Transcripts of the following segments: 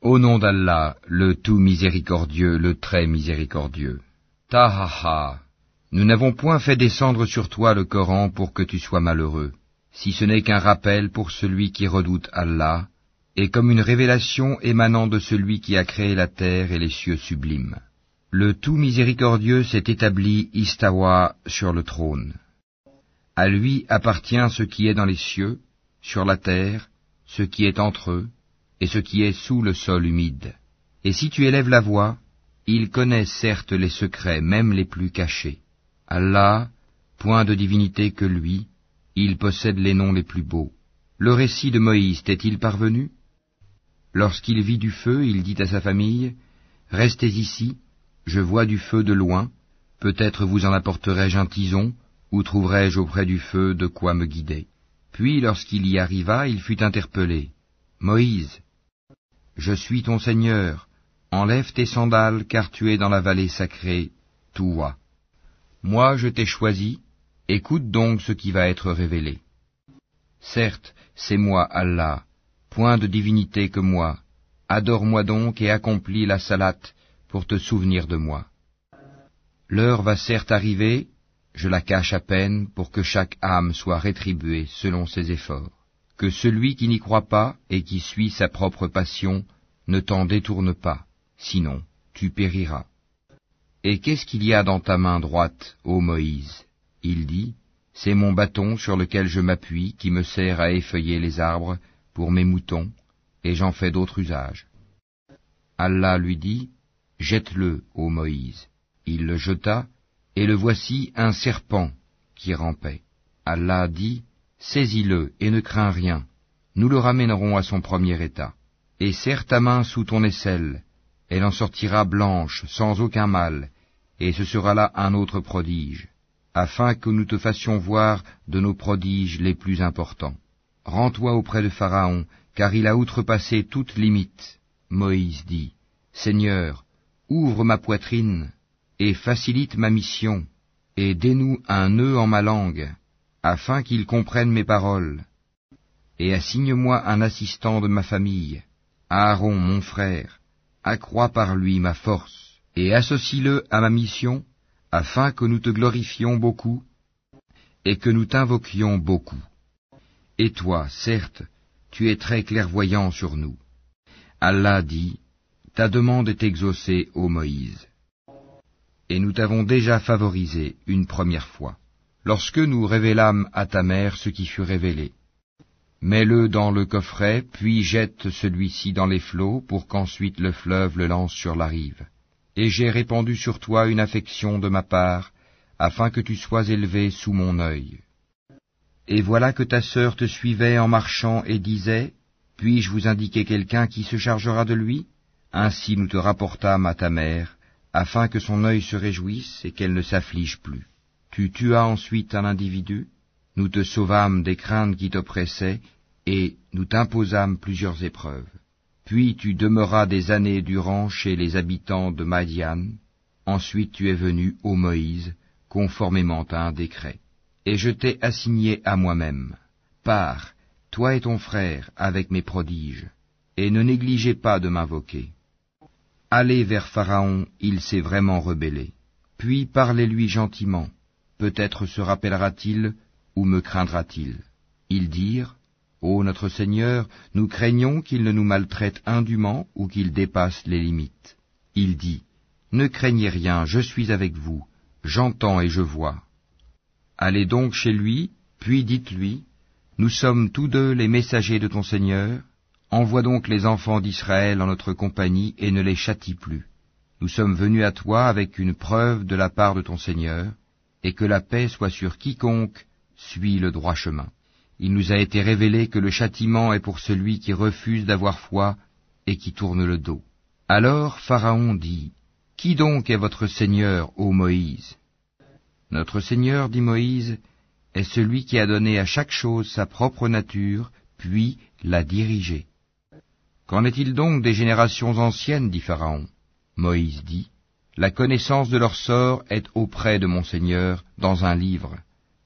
Au nom d'Allah, le tout miséricordieux, le très miséricordieux. Tahaha, nous n'avons point fait descendre sur toi le Coran pour que tu sois malheureux, si ce n'est qu'un rappel pour celui qui redoute Allah, et comme une révélation émanant de celui qui a créé la terre et les cieux sublimes. Le tout miséricordieux s'est établi Istawa sur le trône. À lui appartient ce qui est dans les cieux, sur la terre, ce qui est entre eux, et ce qui est sous le sol humide. Et si tu élèves la voix, il connaît certes les secrets, même les plus cachés. Allah, point de divinité que lui, il possède les noms les plus beaux. Le récit de Moïse t'est-il parvenu? Lorsqu'il vit du feu, il dit à sa famille, Restez ici, je vois du feu de loin, peut-être vous en apporterai-je un tison, ou trouverai-je auprès du feu de quoi me guider. Puis lorsqu'il y arriva, il fut interpellé. Moïse, je suis ton Seigneur, enlève tes sandales, car tu es dans la vallée sacrée, Toua. Moi je t'ai choisi, écoute donc ce qui va être révélé. Certes, c'est moi Allah, point de divinité que moi, adore-moi donc et accomplis la salate pour te souvenir de moi. L'heure va certes arriver, je la cache à peine pour que chaque âme soit rétribuée selon ses efforts. Que celui qui n'y croit pas et qui suit sa propre passion ne t'en détourne pas, sinon tu périras. Et qu'est-ce qu'il y a dans ta main droite, ô Moïse? Il dit, C'est mon bâton sur lequel je m'appuie qui me sert à effeuiller les arbres pour mes moutons, et j'en fais d'autres usages. Allah lui dit, Jette-le, ô Moïse. Il le jeta, et le voici un serpent qui rampait. Allah dit, Saisis-le et ne crains rien, nous le ramènerons à son premier état. Et serre ta main sous ton aisselle, elle en sortira blanche, sans aucun mal, et ce sera là un autre prodige, afin que nous te fassions voir de nos prodiges les plus importants. Rends-toi auprès de Pharaon, car il a outrepassé toute limite. Moïse dit, Seigneur, ouvre ma poitrine, et facilite ma mission, et dénoue un nœud en ma langue, afin qu'il comprenne mes paroles, et assigne-moi un assistant de ma famille, Aaron mon frère, accrois par lui ma force, et associe-le à ma mission, afin que nous te glorifions beaucoup, et que nous t'invoquions beaucoup. Et toi, certes, tu es très clairvoyant sur nous. Allah dit, Ta demande est exaucée, ô Moïse. Et nous t'avons déjà favorisé une première fois, lorsque nous révélâmes à ta mère ce qui fut révélé. Mets-le dans le coffret, puis jette celui-ci dans les flots, pour qu'ensuite le fleuve le lance sur la rive. Et j'ai répandu sur toi une affection de ma part, afin que tu sois élevé sous mon œil. Et voilà que ta sœur te suivait en marchant et disait, Puis-je vous indiquer quelqu'un qui se chargera de lui? Ainsi nous te rapportâmes à ta mère, afin que son œil se réjouisse et qu'elle ne s'afflige plus. Tu tuas ensuite un individu, nous te sauvâmes des craintes qui t'oppressaient, et nous t'imposâmes plusieurs épreuves. Puis tu demeuras des années durant chez les habitants de Madian. Ensuite tu es venu, ô Moïse, conformément à un décret. Et je t'ai assigné à moi-même. Pars, toi et ton frère, avec mes prodiges, et ne négligez pas de m'invoquer. Allez vers Pharaon, il s'est vraiment rebellé. Puis parlez-lui gentiment, peut-être se rappellera-t-il me craindra-t-il? Ils dirent, Ô notre Seigneur, nous craignons qu'il ne nous maltraite indûment ou qu'il dépasse les limites. Il dit, Ne craignez rien, je suis avec vous, j'entends et je vois. Allez donc chez lui, puis dites-lui, Nous sommes tous deux les messagers de ton Seigneur, envoie donc les enfants d'Israël en notre compagnie et ne les châtie plus. Nous sommes venus à toi avec une preuve de la part de ton Seigneur, et que la paix soit sur quiconque suis le droit chemin. Il nous a été révélé que le châtiment est pour celui qui refuse d'avoir foi et qui tourne le dos. Alors Pharaon dit, Qui donc est votre Seigneur, ô Moïse? Notre Seigneur, dit Moïse, est celui qui a donné à chaque chose sa propre nature, puis l'a dirigée. Qu'en est-il donc des générations anciennes, dit Pharaon Moïse dit, La connaissance de leur sort est auprès de mon Seigneur dans un livre.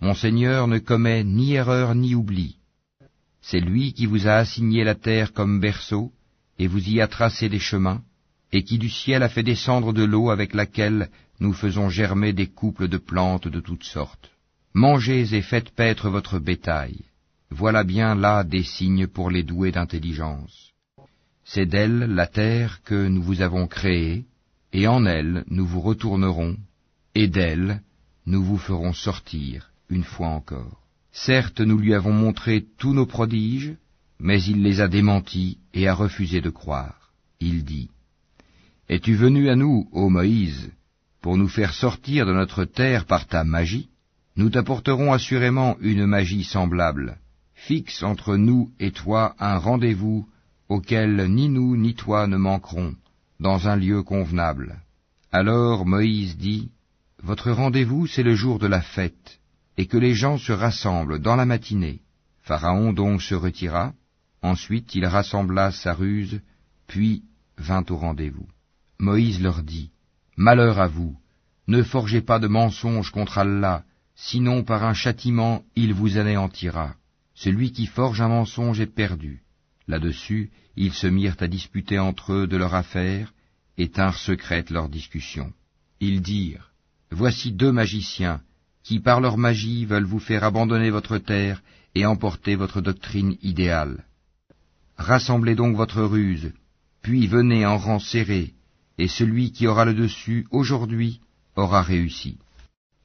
Mon Seigneur ne commet ni erreur ni oubli. C'est lui qui vous a assigné la terre comme berceau, et vous y a tracé des chemins, et qui du ciel a fait descendre de l'eau avec laquelle nous faisons germer des couples de plantes de toutes sortes. Mangez et faites paître votre bétail. Voilà bien là des signes pour les doués d'intelligence. C'est d'elle, la terre, que nous vous avons créée, et en elle nous vous retournerons, et d'elle nous vous ferons sortir une fois encore. Certes, nous lui avons montré tous nos prodiges, mais il les a démentis et a refusé de croire. Il dit, Es-tu venu à nous, ô Moïse, pour nous faire sortir de notre terre par ta magie? Nous t'apporterons assurément une magie semblable. Fixe entre nous et toi un rendez-vous auquel ni nous ni toi ne manquerons, dans un lieu convenable. Alors Moïse dit, Votre rendez-vous c'est le jour de la fête, et que les gens se rassemblent dans la matinée. Pharaon donc se retira, ensuite il rassembla sa ruse, puis vint au rendez-vous. Moïse leur dit, Malheur à vous, ne forgez pas de mensonges contre Allah, sinon par un châtiment il vous anéantira. Celui qui forge un mensonge est perdu. Là-dessus, ils se mirent à disputer entre eux de leur affaire, et tinrent secrète leur discussion. Ils dirent, Voici deux magiciens, qui par leur magie veulent vous faire abandonner votre terre et emporter votre doctrine idéale. Rassemblez donc votre ruse, puis venez en rang serré, et celui qui aura le dessus aujourd'hui aura réussi.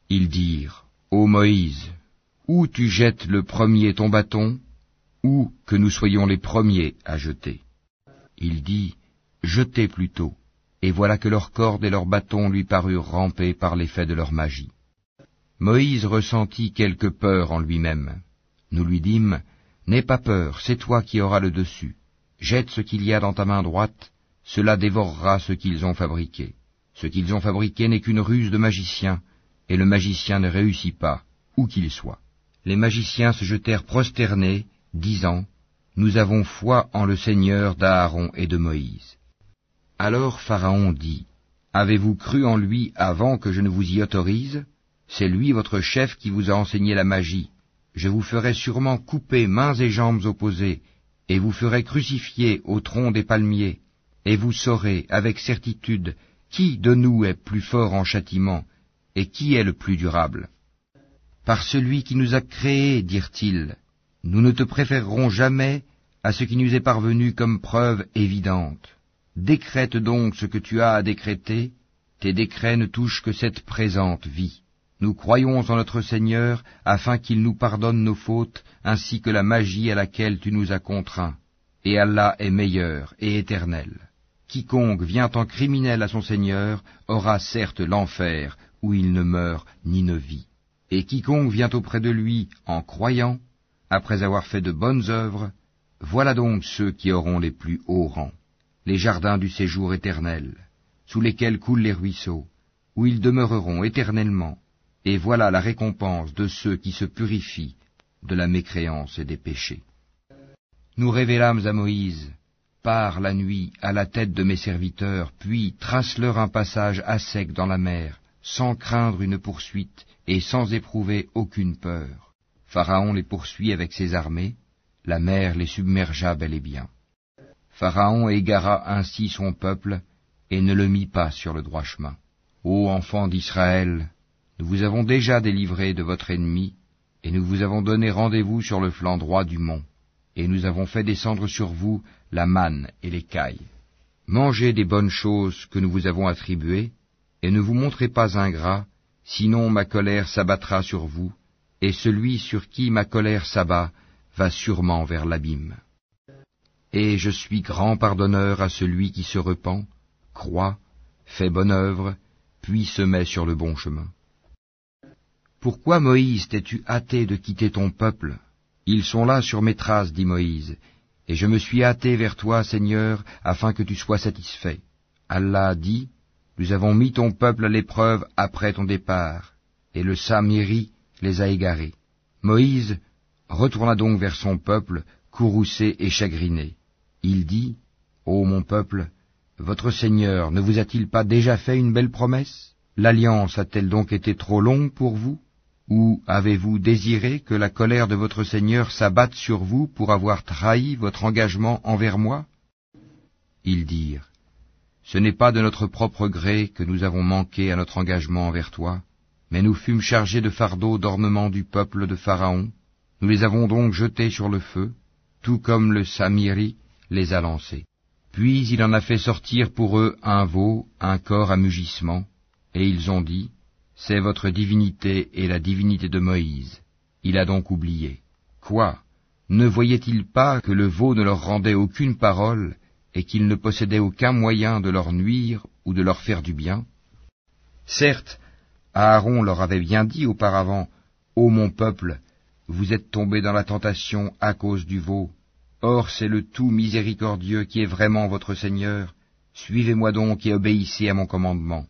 Ils dirent, Ô Moïse, ou tu jettes le premier ton bâton, ou que nous soyons les premiers à jeter. Il dit, Jetez plutôt, et voilà que leurs cordes et leurs bâtons lui parurent ramper par l'effet de leur magie. Moïse ressentit quelque peur en lui-même. Nous lui dîmes, N'aie pas peur, c'est toi qui auras le dessus. Jette ce qu'il y a dans ta main droite, cela dévorera ce qu'ils ont fabriqué. Ce qu'ils ont fabriqué n'est qu'une ruse de magicien, et le magicien ne réussit pas, où qu'il soit. Les magiciens se jetèrent prosternés, disant, Nous avons foi en le Seigneur d'Aaron et de Moïse. Alors Pharaon dit, Avez-vous cru en lui avant que je ne vous y autorise? C'est lui votre chef qui vous a enseigné la magie. Je vous ferai sûrement couper mains et jambes opposées, et vous ferai crucifier au tronc des palmiers, et vous saurez avec certitude qui de nous est plus fort en châtiment, et qui est le plus durable. Par celui qui nous a créés, dirent-ils, nous ne te préférerons jamais à ce qui nous est parvenu comme preuve évidente. Décrète donc ce que tu as à décréter, tes décrets ne touchent que cette présente vie. Nous croyons en notre Seigneur afin qu'il nous pardonne nos fautes ainsi que la magie à laquelle tu nous as contraints. Et Allah est meilleur et éternel. Quiconque vient en criminel à son Seigneur aura certes l'enfer où il ne meurt ni ne vit. Et quiconque vient auprès de lui en croyant, après avoir fait de bonnes œuvres, voilà donc ceux qui auront les plus hauts rangs, les jardins du séjour éternel, sous lesquels coulent les ruisseaux, où ils demeureront éternellement, et voilà la récompense de ceux qui se purifient de la mécréance et des péchés. Nous révélâmes à Moïse, pars la nuit à la tête de mes serviteurs, puis trace-leur un passage à sec dans la mer, sans craindre une poursuite et sans éprouver aucune peur. Pharaon les poursuit avec ses armées, la mer les submergea bel et bien. Pharaon égara ainsi son peuple et ne le mit pas sur le droit chemin. Ô enfants d'Israël, nous vous avons déjà délivré de votre ennemi, et nous vous avons donné rendez-vous sur le flanc droit du mont, et nous avons fait descendre sur vous la manne et les cailles. Mangez des bonnes choses que nous vous avons attribuées, et ne vous montrez pas ingrats, sinon ma colère s'abattra sur vous, et celui sur qui ma colère s'abat va sûrement vers l'abîme. Et je suis grand pardonneur à celui qui se repent, croit, fait bonne œuvre, puis se met sur le bon chemin. Pourquoi, Moïse, t'es-tu hâté de quitter ton peuple? Ils sont là sur mes traces, dit Moïse, et je me suis hâté vers toi, Seigneur, afin que tu sois satisfait. Allah dit, Nous avons mis ton peuple à l'épreuve après ton départ, et le Saméri les a égarés. Moïse retourna donc vers son peuple, courroucé et chagriné. Il dit, Ô mon peuple, votre Seigneur ne vous a-t-il pas déjà fait une belle promesse? L'alliance a-t-elle donc été trop longue pour vous? Ou avez-vous désiré que la colère de votre Seigneur s'abatte sur vous pour avoir trahi votre engagement envers moi? Ils dirent, Ce n'est pas de notre propre gré que nous avons manqué à notre engagement envers toi, mais nous fûmes chargés de fardeaux d'ornement du peuple de Pharaon, nous les avons donc jetés sur le feu, tout comme le Samiri les a lancés. Puis il en a fait sortir pour eux un veau, un corps à mugissement, et ils ont dit, C'est votre divinité et la divinité de Moïse. Il a donc oublié. Quoi? Ne voyait-il pas que le veau ne leur rendait aucune parole, et qu'il ne possédait aucun moyen de leur nuire ou de leur faire du bien? Certes, Aaron leur avait bien dit auparavant, Ô mon peuple, vous êtes tombés dans la tentation à cause du veau, Or c'est le tout miséricordieux qui est vraiment votre Seigneur. Suivez-moi donc et obéissez à mon commandement.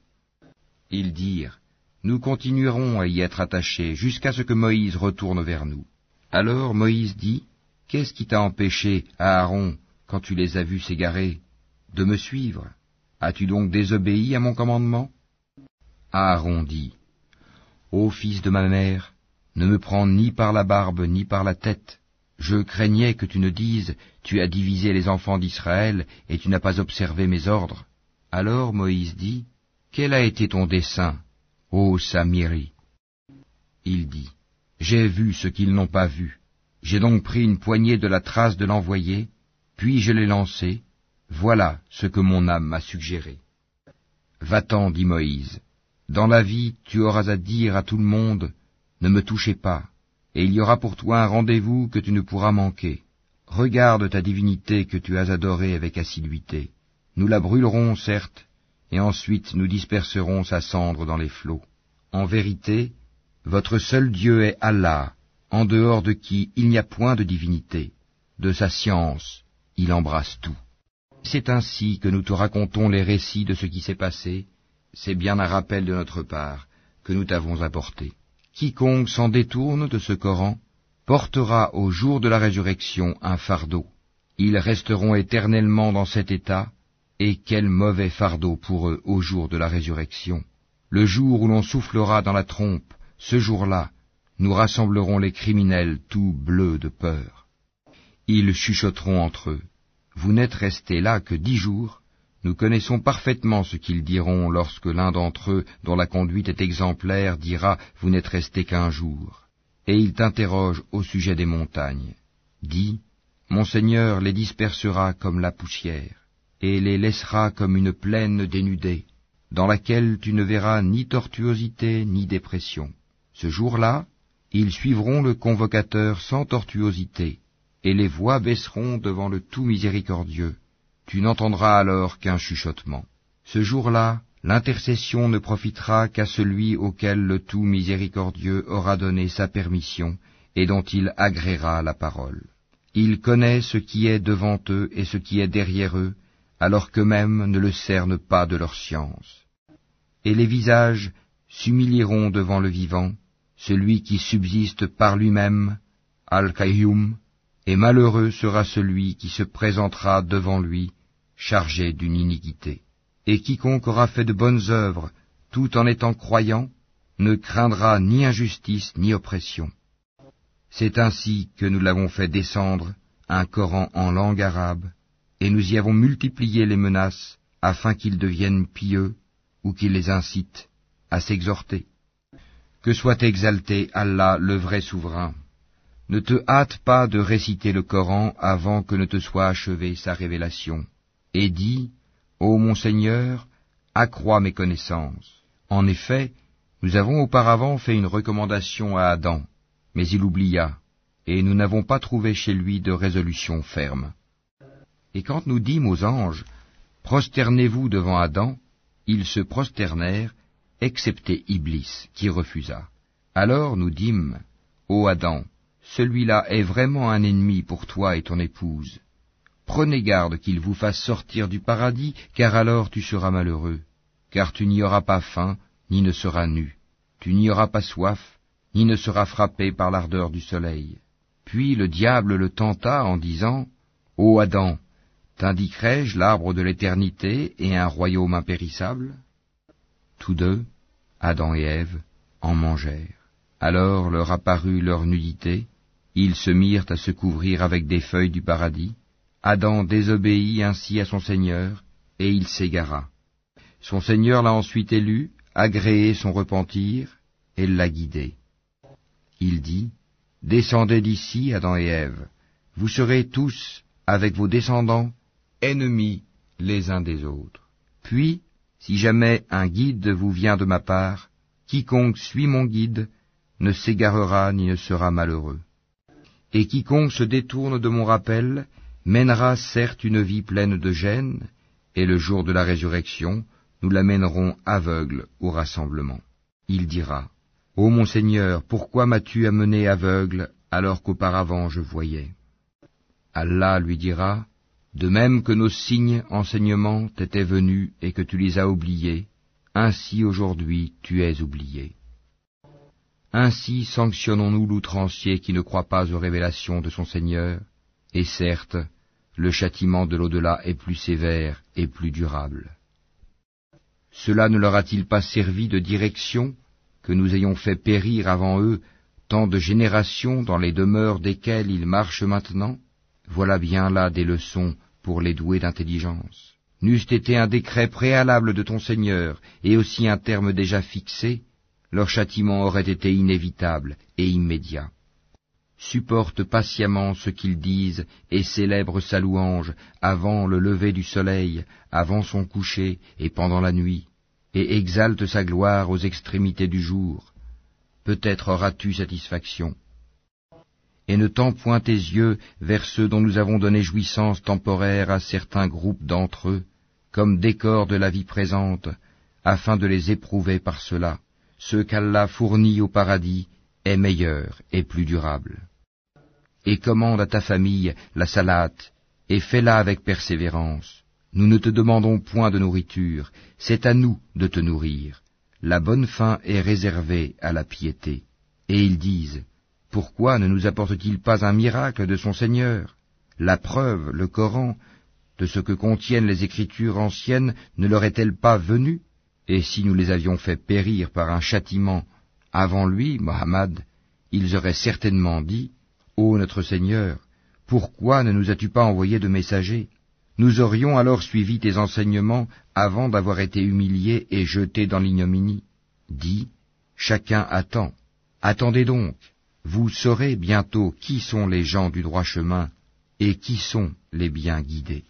Ils dirent, Nous continuerons à y être attachés jusqu'à ce que Moïse retourne vers nous. Alors Moïse dit, Qu'est-ce qui t'a empêché, Aaron, quand tu les as vus s'égarer, de me suivre? As-tu donc désobéi à mon commandement? Aaron dit, Ô fils de ma mère, ne me prends ni par la barbe ni par la tête, je craignais que tu ne dises, Tu as divisé les enfants d'Israël, et tu n'as pas observé mes ordres. Alors Moïse dit, Quel a été ton dessein, ô Samiri Il dit, J'ai vu ce qu'ils n'ont pas vu. J'ai donc pris une poignée de la trace de l'envoyé, puis je l'ai lancé. Voilà ce que mon âme m'a suggéré. Va-t'en, dit Moïse. Dans la vie, tu auras à dire à tout le monde, Ne me touchez pas et il y aura pour toi un rendez-vous que tu ne pourras manquer. Regarde ta divinité que tu as adorée avec assiduité. Nous la brûlerons, certes, et ensuite nous disperserons sa cendre dans les flots. En vérité, votre seul Dieu est Allah, en dehors de qui il n'y a point de divinité. De sa science, il embrasse tout. C'est ainsi que nous te racontons les récits de ce qui s'est passé, c'est bien un rappel de notre part que nous t'avons apporté. Quiconque s'en détourne de ce Coran portera au jour de la résurrection un fardeau. Ils resteront éternellement dans cet état, et quel mauvais fardeau pour eux au jour de la résurrection. Le jour où l'on soufflera dans la trompe, ce jour-là, nous rassemblerons les criminels tout bleus de peur. Ils chuchoteront entre eux. Vous n'êtes restés là que dix jours, nous connaissons parfaitement ce qu'ils diront lorsque l'un d'entre eux, dont la conduite est exemplaire, dira Vous n'êtes resté qu'un jour. Et il t'interroge au sujet des montagnes. Dis Mon Seigneur les dispersera comme la poussière, et les laissera comme une plaine dénudée, dans laquelle tu ne verras ni tortuosité ni dépression. Ce jour-là, ils suivront le convocateur sans tortuosité, et les voix baisseront devant le tout miséricordieux tu n'entendras alors qu'un chuchotement. Ce jour-là, l'intercession ne profitera qu'à celui auquel le tout miséricordieux aura donné sa permission et dont il agréera la parole. Il connaît ce qui est devant eux et ce qui est derrière eux, alors qu'eux-mêmes ne le cernent pas de leur science. Et les visages s'humilieront devant le vivant, celui qui subsiste par lui-même, Al-Qayyum, et malheureux sera celui qui se présentera devant lui, chargé d'une iniquité. Et quiconque aura fait de bonnes œuvres, tout en étant croyant, ne craindra ni injustice ni oppression. C'est ainsi que nous l'avons fait descendre, un Coran en langue arabe, et nous y avons multiplié les menaces, afin qu'ils deviennent pieux, ou qu'ils les incitent à s'exhorter. Que soit exalté Allah le vrai souverain. Ne te hâte pas de réciter le Coran avant que ne te soit achevée sa révélation, et dis, Ô mon Seigneur, accrois mes connaissances. En effet, nous avons auparavant fait une recommandation à Adam, mais il oublia, et nous n'avons pas trouvé chez lui de résolution ferme. Et quand nous dîmes aux anges, Prosternez-vous devant Adam, ils se prosternèrent, excepté Iblis, qui refusa. Alors nous dîmes, Ô Adam, celui-là est vraiment un ennemi pour toi et ton épouse. Prenez garde qu'il vous fasse sortir du paradis, car alors tu seras malheureux, car tu n'y auras pas faim, ni ne seras nu, tu n'y auras pas soif, ni ne seras frappé par l'ardeur du soleil. Puis le diable le tenta en disant, Ô Adam, t'indiquerai-je l'arbre de l'éternité et un royaume impérissable? Tous deux, Adam et Ève, en mangèrent. Alors leur apparut leur nudité, ils se mirent à se couvrir avec des feuilles du paradis, Adam désobéit ainsi à son Seigneur, et il s'égara. Son Seigneur l'a ensuite élu, agréé son repentir, et l'a guidé. Il dit, Descendez d'ici, Adam et Ève, vous serez tous, avec vos descendants, ennemis les uns des autres. Puis, si jamais un guide vous vient de ma part, quiconque suit mon guide ne s'égarera ni ne sera malheureux. Et quiconque se détourne de mon rappel mènera certes une vie pleine de gêne, et le jour de la résurrection, nous l'amènerons aveugle au rassemblement. Il dira, Ô mon Seigneur, pourquoi m'as-tu amené aveugle alors qu'auparavant je voyais? Allah lui dira, De même que nos signes enseignements t'étaient venus et que tu les as oubliés, ainsi aujourd'hui tu es oublié. Ainsi sanctionnons-nous l'outrancier qui ne croit pas aux révélations de son Seigneur, et certes, le châtiment de l'au-delà est plus sévère et plus durable. Cela ne leur a-t-il pas servi de direction que nous ayons fait périr avant eux tant de générations dans les demeures desquelles ils marchent maintenant? Voilà bien là des leçons pour les doués d'intelligence. N'eût été un décret préalable de ton Seigneur et aussi un terme déjà fixé, leur châtiment aurait été inévitable et immédiat supporte patiemment ce qu'ils disent et célèbre sa louange avant le lever du soleil, avant son coucher et pendant la nuit, et exalte sa gloire aux extrémités du jour. Peut-être auras-tu satisfaction. Et ne tends point tes yeux vers ceux dont nous avons donné jouissance temporaire à certains groupes d'entre eux, comme décor de la vie présente, afin de les éprouver par cela. Ce qu'Allah fournit au paradis est meilleur et plus durable et commande à ta famille la salate, et fais-la avec persévérance. Nous ne te demandons point de nourriture, c'est à nous de te nourrir. La bonne faim est réservée à la piété. Et ils disent, Pourquoi ne nous apporte-t-il pas un miracle de son Seigneur? La preuve, le Coran, de ce que contiennent les Écritures anciennes ne leur est-elle pas venue Et si nous les avions fait périr par un châtiment avant lui, Mohammed, ils auraient certainement dit, Ô notre Seigneur, pourquoi ne nous as-tu pas envoyé de messagers? Nous aurions alors suivi tes enseignements avant d'avoir été humiliés et jetés dans l'ignominie. Dis, chacun attend. Attendez donc, vous saurez bientôt qui sont les gens du droit chemin et qui sont les bien guidés.